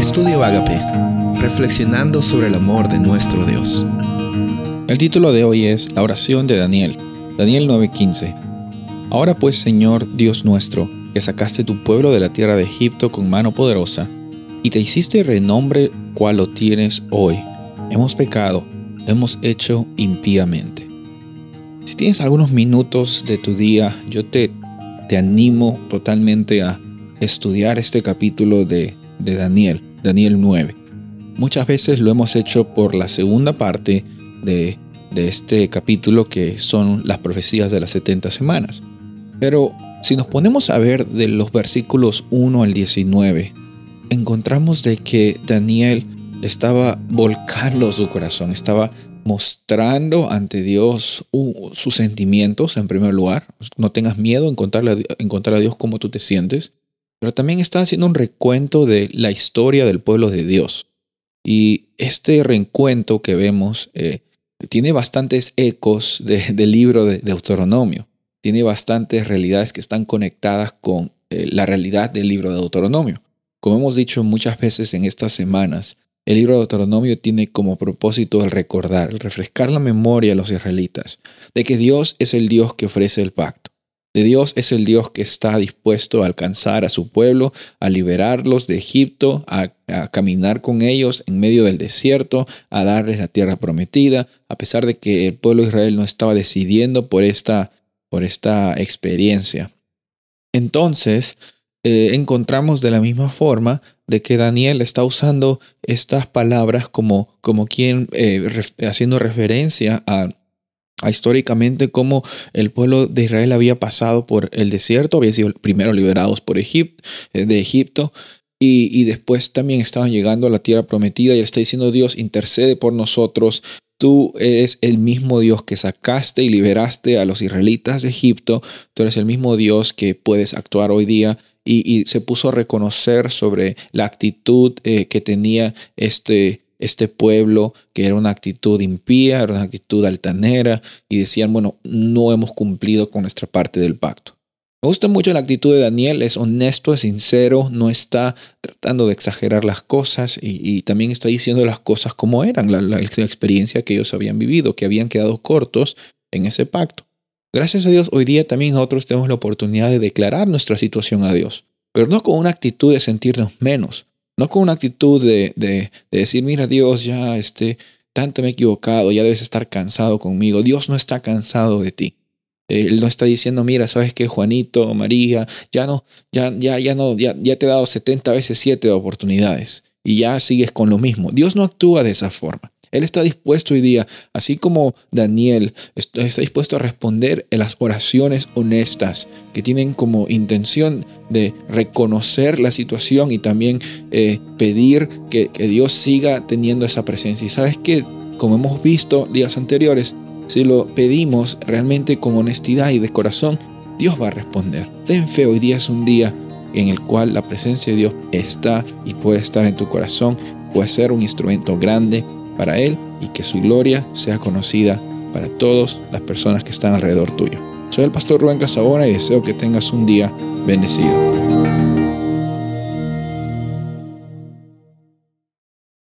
Estudio Agape, reflexionando sobre el amor de nuestro Dios. El título de hoy es La oración de Daniel, Daniel 9:15. Ahora pues, Señor Dios nuestro, que sacaste tu pueblo de la tierra de Egipto con mano poderosa, y te hiciste renombre cual lo tienes hoy. Hemos pecado, hemos hecho impíamente. Si tienes algunos minutos de tu día, yo te, te animo totalmente a estudiar este capítulo de de Daniel, Daniel 9. Muchas veces lo hemos hecho por la segunda parte de, este capítulo que son las profecías de las 70 semanas. Pero si nos ponemos a ver de los versículos 1 al 19, encontramos de que Daniel estaba volcando su corazón, estaba mostrando ante Dios sus sentimientos en primer lugar. No tengas miedo en contarle, a Dios cómo tú te sientes pero también está haciendo un recuento de la historia del pueblo de Dios. Y este reencuentro que vemos eh, tiene bastantes ecos del libro de Deuteronomio. Tiene bastantes realidades que están conectadas con eh, la realidad del libro de Deuteronomio. Como hemos dicho muchas veces en estas semanas, el libro de Deuteronomio tiene como propósito el recordar, el refrescar la memoria a los israelitas de que Dios es el Dios que ofrece el pacto de Dios es el Dios que está dispuesto a alcanzar a su pueblo, a liberarlos de Egipto, a, caminar con ellos en medio del desierto, a darles la tierra prometida, a pesar de que el pueblo de Israel no estaba decidiendo por esta, por esta experiencia. Entonces, eh, encontramos de la misma forma de que Daniel está usando estas palabras como, como quien eh, haciendo referencia a históricamente cómo el pueblo de Israel había pasado por el desierto, había sido primero liberados por Egipto, eh, de Egipto, y, y, después también estaban llegando a la tierra prometida y él está diciendo, Dios, intercede por nosotros, tú eres el mismo Dios que sacaste y liberaste a los israelitas de Egipto, tú eres el mismo Dios que puedes actuar hoy día. Y, se puso a reconocer sobre la actitud eh, que tenía este, este pueblo, que era una actitud impía, era una actitud altanera, y decían, bueno, no hemos cumplido con nuestra parte del pacto. Me gusta mucho la actitud de Daniel, es honesto, es sincero, no está tratando de exagerar las cosas y, también está diciendo las cosas como eran, la, la, experiencia que ellos habían vivido, que habían quedado cortos en ese pacto. Gracias a Dios, hoy día también nosotros tenemos la oportunidad de declarar nuestra situación a Dios, pero no con una actitud de sentirnos menos, no con una actitud de, decir, mira Dios, ya este, tanto me he equivocado, ya debes estar cansado conmigo. Dios no está cansado de ti. Él no está diciendo, mira, sabes que Juanito, María, ya no, ya, ya, ya no, ya, ya te he dado 70 veces 7 oportunidades y ya sigues con lo mismo. Dios no actúa de esa forma. Él está dispuesto hoy día, así como Daniel, está dispuesto a responder en las oraciones honestas que tienen como intención de reconocer la situación y también eh, pedir que, que Dios siga teniendo esa presencia. Y sabes que, como hemos visto días anteriores, si lo pedimos realmente con honestidad y de corazón, Dios va a responder. Ten fe, hoy día es un día en el cual la presencia de Dios está y puede estar en tu corazón, puede ser un instrumento grande para Él y que su gloria sea conocida para todas las personas que están alrededor tuyo. Soy el pastor Rubén Casabona y deseo que tengas un día bendecido.